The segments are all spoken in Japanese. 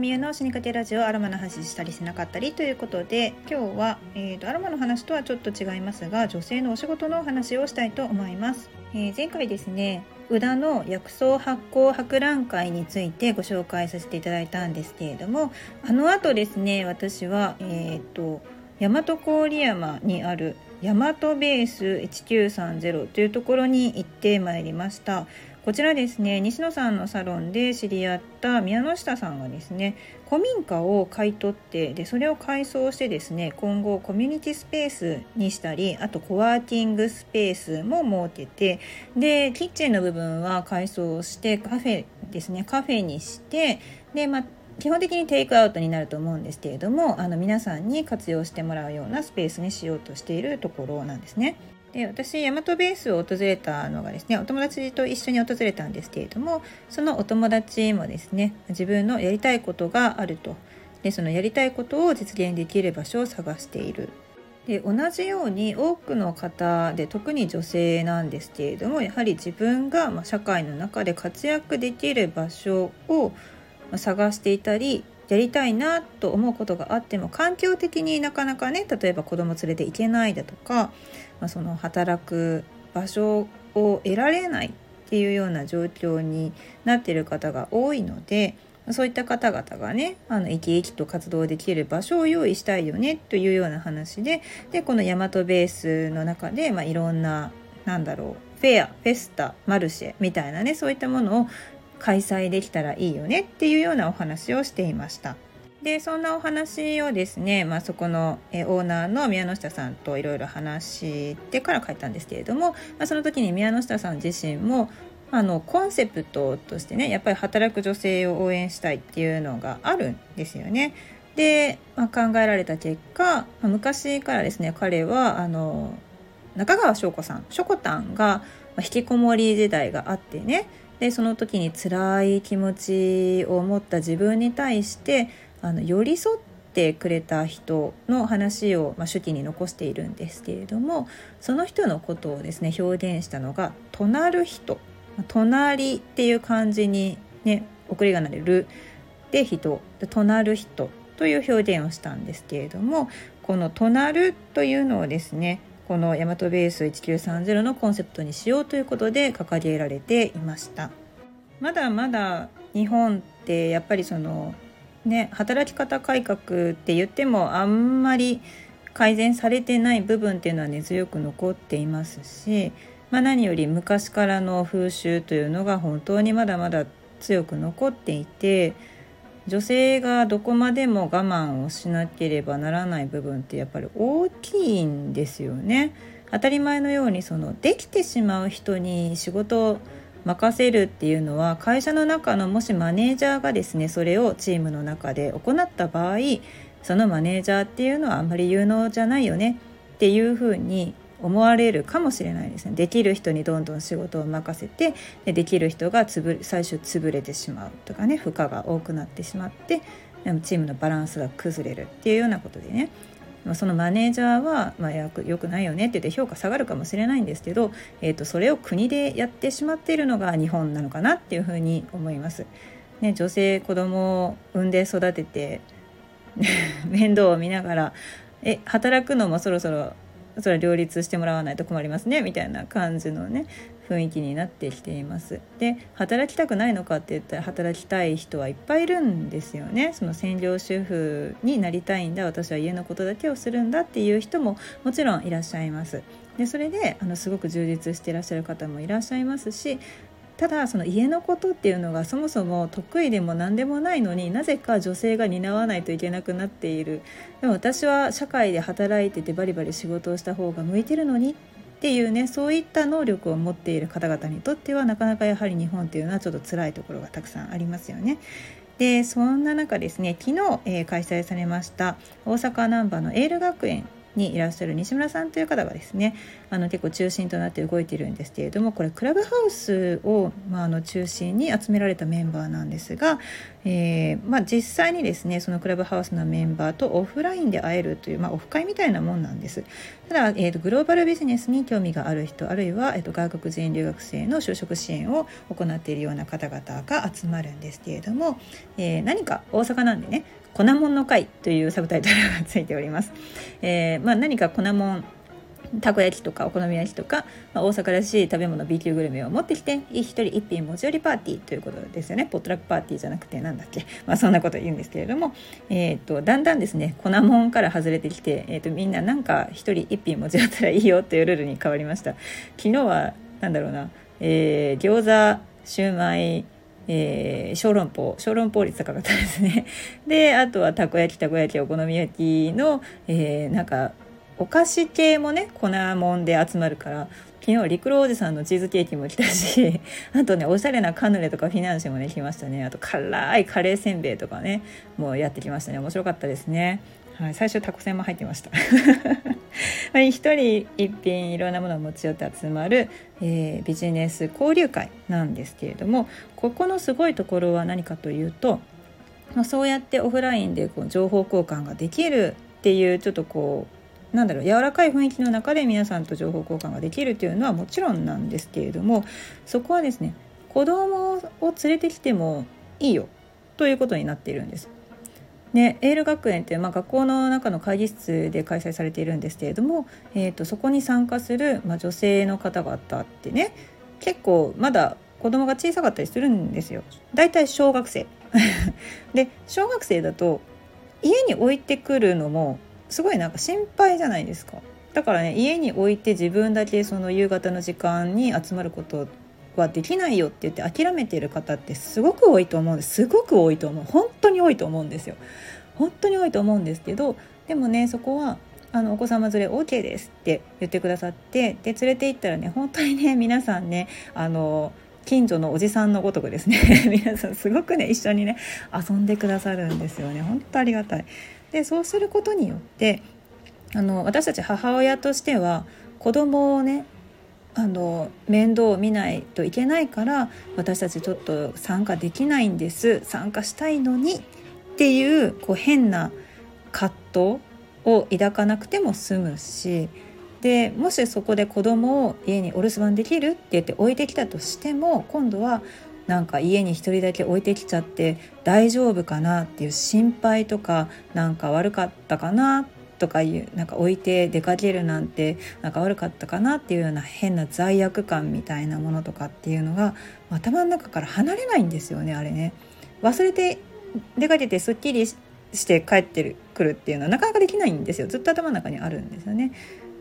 みゆの死にかけラジオアロマの話したりしなかったりということで今日は、えーと、アロマの話とはちょっと違いますが女性のお仕事の話をしたいと思います、えー、前回ですね宇田の薬草発酵博覧会についてご紹介させていただいたんですけれどもあの後ですね私はえっ、ー、と大和郡山にある大和ベース1930というところに行ってまいりました。こちらですね西野さんのサロンで知り合った宮之下さんがですね古民家を買い取ってでそれを改装してですね今後コミュニティスペースにしたりあとコワーキングスペースも設けてでキッチンの部分は改装してカフェですねカフェにしてでま基本的にテイクアウトになると思うんですけれどもあの皆さんに活用してもらうようなスペースにしようとしているところなんですね。で私大和ベースを訪れたのがですねお友達と一緒に訪れたんですけれどもそのお友達もですね自分のやりたいことがあると。でそのやりたいことを実現できる場所を探している。で同じように多くの方で特に女性なんですけれどもやはり自分が社会の中で活躍できる場所を探していたりやりたいなと思うことがあっても環境的になかなかね例えば子供連れて行けないだとか、まあ、その働く場所を得られないっていうような状況になっている方が多いのでそういった方々がねあの生き生きと活動できる場所を用意したいよねというような話ででこの大和ベースの中で、まあ、いろんななんだろうフェアフェスタマルシェみたいなねそういったものを開催できたらいいよねっていうようなお話をしていました。でそんなお話をですね、まあ、そこのえオーナーの宮下さんといろいろ話してから書いたんですけれども、まあ、その時に宮下さん自身もあのコンセプトとしてねやっぱり働く女性を応援したいっていうのがあるんですよね。で、まあ、考えられた結果、まあ、昔からですね彼はあの中川翔子さんしょこたんが引きこもり時代があってねでその時に辛い気持ちを持った自分に対してあの寄り添ってくれた人の話を、まあ、手記に残しているんですけれどもその人のことをですね表現したのが「隣る人」「隣」っていう漢字にね送り仮名で「る」で「人」で「隣る人」という表現をしたんですけれどもこの「隣る」というのをですねこのヤマトベース1930のコンセプトにしようということで掲げられていました。まだまだ日本ってやっぱりそのね働き方改革って言ってもあんまり改善されてない部分っていうのは根強く残っていますし、まあ、何より昔からの風習というのが本当にまだまだ強く残っていて女性がどこまでも我慢をしなければならない部分ってやっぱり大きいんですよね。当たり前のようにそのできてしまう人に仕事を任せるっていうのは会社の中のもしマネージャーがですねそれをチームの中で行った場合そのマネージャーっていうのはあんまり有能じゃないよねっていうふうに思われるかもしれないですねできる人にどんどん仕事を任せてでできる人がつぶ最初潰れてしまうとかね負荷が多くなってしまってチームのバランスが崩れるっていうようなことでねそのマネージャーは、まあ、よくないよねって言って評価下がるかもしれないんですけど、えー、とそれを国でやってしまっているのが日本なのかなっていうふうに思います。ね、女性子供を産んで育てて 面倒を見ながらえ働くのもそろそろそれは両立してもらわないと困りますねみたいな感じのね雰囲気になってきています。で働きたくないのかって言ったら働きたい人はいっぱいいるんですよね。その専業主婦になりたいんだ私は家のことだけをするんだっていう人ももちろんいらっしゃいます。でそれであのすごく充実していらっしゃる方もいらっしゃいますしただその家のことっていうのがそもそも得意でも何でもないのになぜか女性が担わないといけなくなっているでも私は社会で働いててバリバリ仕事をした方が向いてるのにっていうねそういった能力を持っている方々にとってはなかなかやはり日本っていうのはちょっと辛いところがたくさんありますよね。でそんな中ですね昨日、えー、開催されました大阪難波のエール学園にいらっしゃる西村さんという方がですねあの結構中心となって動いているんですけれどもこれクラブハウスを、まあ、あの中心に集められたメンバーなんですが、えーまあ、実際にですねそのクラブハウスのメンバーとオフラインで会えるという、まあ、オフ会みたいなもんなんですただ、えーと、グローバルビジネスに興味がある人あるいは、えーと、外国人留学生の就職支援を行っているような方々が集まるんですけれども、えー、何か大阪なんでね粉もんの会というサブタイトルがついております。えまあ、何か粉もんたこ焼きとかお好み焼きとか、まあ、大阪らしい食べ物 B 級グルメを持ってきて一人一品持ち寄りパーティーということですよね。ポットラックパーティーじゃなくてなんだっけ、まあ、そんなこと言うんですけれども、えーと、だんだんですね粉もんから外れてきて、えーと、みんななんか一人一品持ち寄ったらいいよというルールに変わりました。昨日はなんだろうな、えー、餃子シューマイえー、小籠包。小籠包率高かったですね。であとはたこ焼きたこ焼きお好み焼きの、えー、なんかお菓子系もね粉もんで集まるから昨日陸路おじさんのチーズケーキも来たし あとねおしゃれなカヌレとかフィナンシェもね来ましたね。あと辛いカレーせんべいとかねもうやってきましたね。面白かったですね。はい、最初タコせんも入ってました。一人一品いろんなものを持ち寄って集まる、えー、ビジネス交流会なんですけれどもここのすごいところは何かというと、ま、そうやってオフラインでこう情報交換ができるっていうちょっとこうなんだろう柔らかい雰囲気の中で皆さんと情報交換ができるというのはもちろんなんですけれどもそこはですね子供を連れてきてもいいよということになっているんです。ね、エール学園って、まあ、学校の中の会議室で開催されているんですけれども、えーと、そこに参加する、まあ、女性の方々ってね結構まだ子供が小さかったりするんですよ。だいたい小学生 で小学生だと家に置いてくるのもすごいなんか心配じゃないですか。だからね家に置いて自分だけその夕方の時間に集まることはできないよって言って諦めてる方ってすごく多いと思うんです。すごく多いと思う。本当に多いと思うんですよ。本当に多いと思うんですけどでもねそこはあのお子様連れ OK ですって言ってくださってで連れて行ったらね本当にね皆さんねあの近所のおじさんのごとくですね 皆さんすごくね一緒にね遊んでくださるんですよね。本当ありがたい。でそうすることによってあの私たち母親としては子供をねあの面倒を見ないといけないから私たちちょっと参加できないんです参加したいのにっていうこう変な葛藤を抱かなくても済むしでもしそこで子供を家にお留守番できるって言って置いてきたとしても今度はなんか家に1人だけ置いてきちゃって大丈夫かなっていう心配とかなんか悪かったかなとかいうなんか置いて出かけるなんてなんか悪かったかなっていうような変な罪悪感みたいなものとかっていうのが頭の中から離れないんですよねあれね。忘れて出かけてすっきりして帰ってくるっていうのはなかなかできないんですよずっと頭の中にあるんですよね。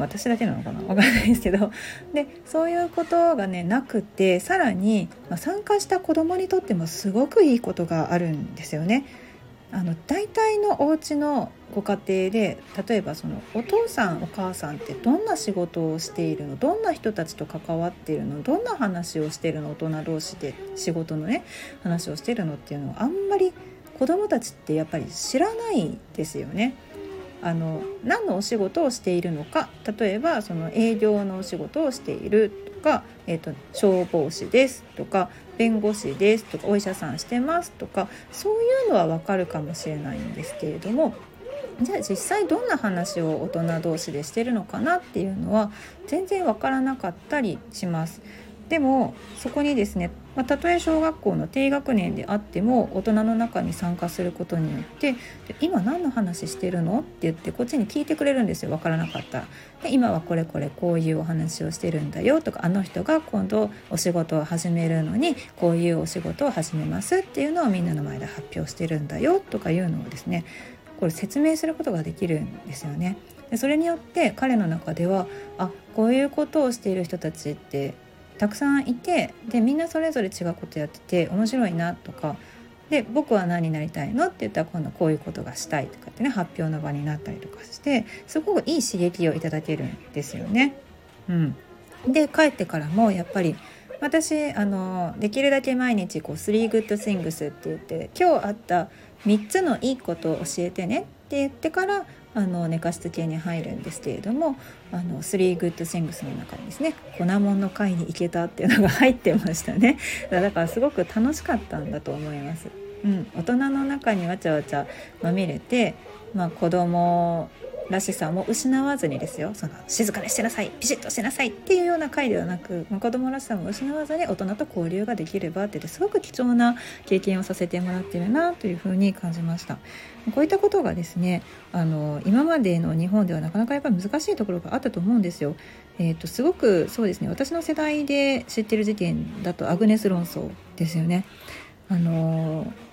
私だけなのかな？分かんないですけど。でそういうことがねなくてさらに、まあ、参加した子どもにとってもすごくいいことがあるんですよね。あの大体のお家のご家庭で例えばそのお父さんお母さんってどんな仕事をしているの？どんな人たちと関わっているの？どんな話をしているの？大人同士で仕事のね話をしているのっていうのはあんまり子どもたちってやっぱり知らないですよね。あの何のお仕事をしているのか例えばその営業のお仕事をしているとか、えーと、消防士ですとか弁護士ですとかお医者さんしてますとかそういうのは分かるかもしれないんですけれどもじゃあ実際どんな話を大人同士でしてるのかなっていうのは全然分からなかったりします。でもそこにですね、まあ、たとえ小学校の低学年であっても大人の中に参加することによって「今何の話してるの?」って言ってこっちに聞いてくれるんですよ分からなかった。で今はこれこれこういうお話をしてるんだよとかあの人が今度お仕事を始めるのにこういうお仕事を始めますっていうのをみんなの前で発表してるんだよとかいうのをですねこれ説明することができるんですよね。でそれによって彼の中ではあこういうことをしている人たちってたくさんいてでみんなそれぞれ違うことやってて面白いなとかで僕は何になりたいのって言ったら今度こういうことがしたいとかってね発表の場になったりとかしてすごくいい刺激をいただけるんですよね。うん、で帰ってからもやっぱり私あのできるだけ毎日こう「3 good things」って言って今日あった3つのいいことを教えてねって言ってからあの寝かしつけに入るんですけれども「あの3 good things」の中にですね「粉もんの会に行けた」っていうのが入ってましたねだからすごく楽しかったんだと思います。うん、大人の中にわちゃわちゃまみれて、まあ、子供らしさも失わずにですよ。その静かにしてなさい。ピシッとしてなさいっていうような回ではなく子供らしさも失わずに大人と交流ができればってってすごく貴重な経験をさせてもらってるなというふうに感じました。こういったことがですねあの今までの日本ではなかなかやっぱり難しいところがあったと思うんですよ。えーと、すごくそうですね私の世代で知ってる事件だとアグネス論争ですよね。あのー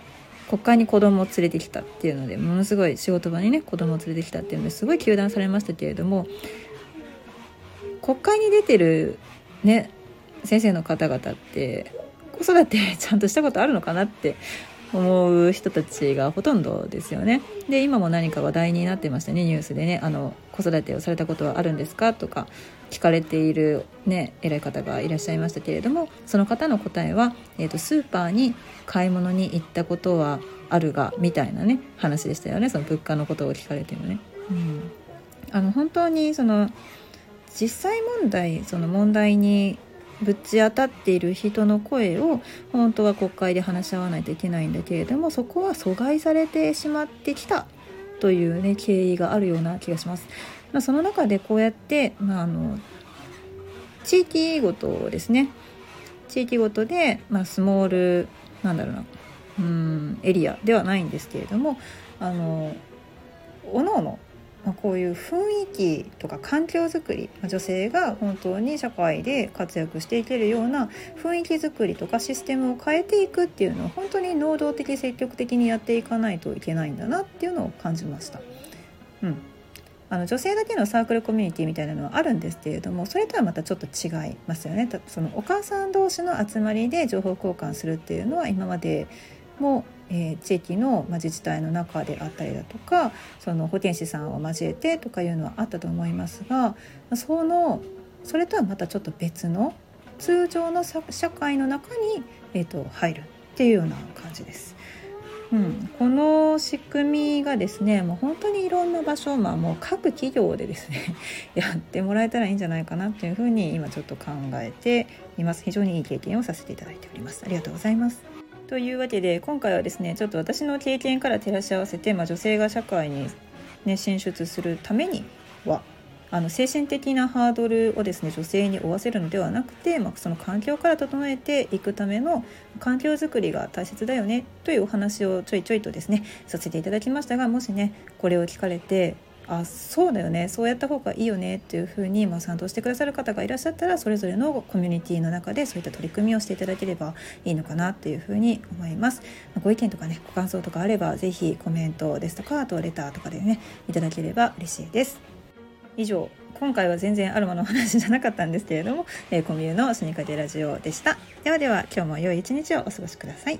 国会に子供を連れてきたっていうのでものすごい仕事場にね子供を連れてきたっていうのですごい糾弾されましたけれども国会に出てるね先生の方々って子育てちゃんとしたことあるのかなって思う人たちがほとんどですよね。で今も何か話題になってましたねニュースでねあの子育てをされたことはあるんですかとか聞かれているね偉い方がいらっしゃいましたけれどもその方の答えは、えーと、スーパーに買い物に行ったことはあるがみたいなね話でしたよねその物価のことを聞かれてもね。うん、あの本当にその実際問題その問題にぶち当たっている人の声を本当は国会で話し合わないといけないんだけれどもそこは阻害されてしまってきたというね経緯があるような気がします。まあ、その中でこうやって、まあ、あの地域ごとですね地域ごとで、まあ、スモールなんだろうなうんエリアではないんですけれどもあのおのおのまあ、こういう雰囲気とか環境づくり、まあ、女性が本当に社会で活躍していけるような雰囲気づくりとかシステムを変えていくっていうのを本当に能動的積極的にやっていかないといけないんだなっていうのを感じました。うんあの女性だけのサークルコミュニティみたいなのはあるんですけれどもそれとはまたちょっと違いますよねそのお母さん同士の集まりで情報交換するっていうのは今までもえー、地域の、まあ、自治体の中であったりだとかその保健師さんを交えてとかいうのはあったと思いますがそのそれとはまたちょっと別の通常の社会の中に、えーと、入るっていうような感じです。うん、この仕組みがですねもう本当にいろんな場所、まあ、もう各企業でですね やってもらえたらいいんじゃないかなっていうふうに今ちょっと考えています。非常にいい経験をさせていただいております。ありがとうございます。というわけで今回はですねちょっと私の経験から照らし合わせて、まあ、女性が社会に、ね、進出するためにはあの精神的なハードルをですね女性に負わせるのではなくて、まあ、その環境から整えていくための環境づくりが大切だよねというお話をちょいちょいとですねさせていただきましたがもしねこれを聞かれてあそうだよね。そうやった方がいいよねっていうふうに、まあ、賛同してくださる方がいらっしゃったらそれぞれのコミュニティの中でそういった取り組みをしていただければいいのかなっていうふうに思います、ま、ご意見とかねご感想とかあれば是非コメントですとかあとレターとかでねいただければ嬉しいです。以上今回は全然アロマの話じゃなかったんですけれども、えー、コミュのスニーカーでラジオでした。ではでは今日も良い一日をお過ごしください。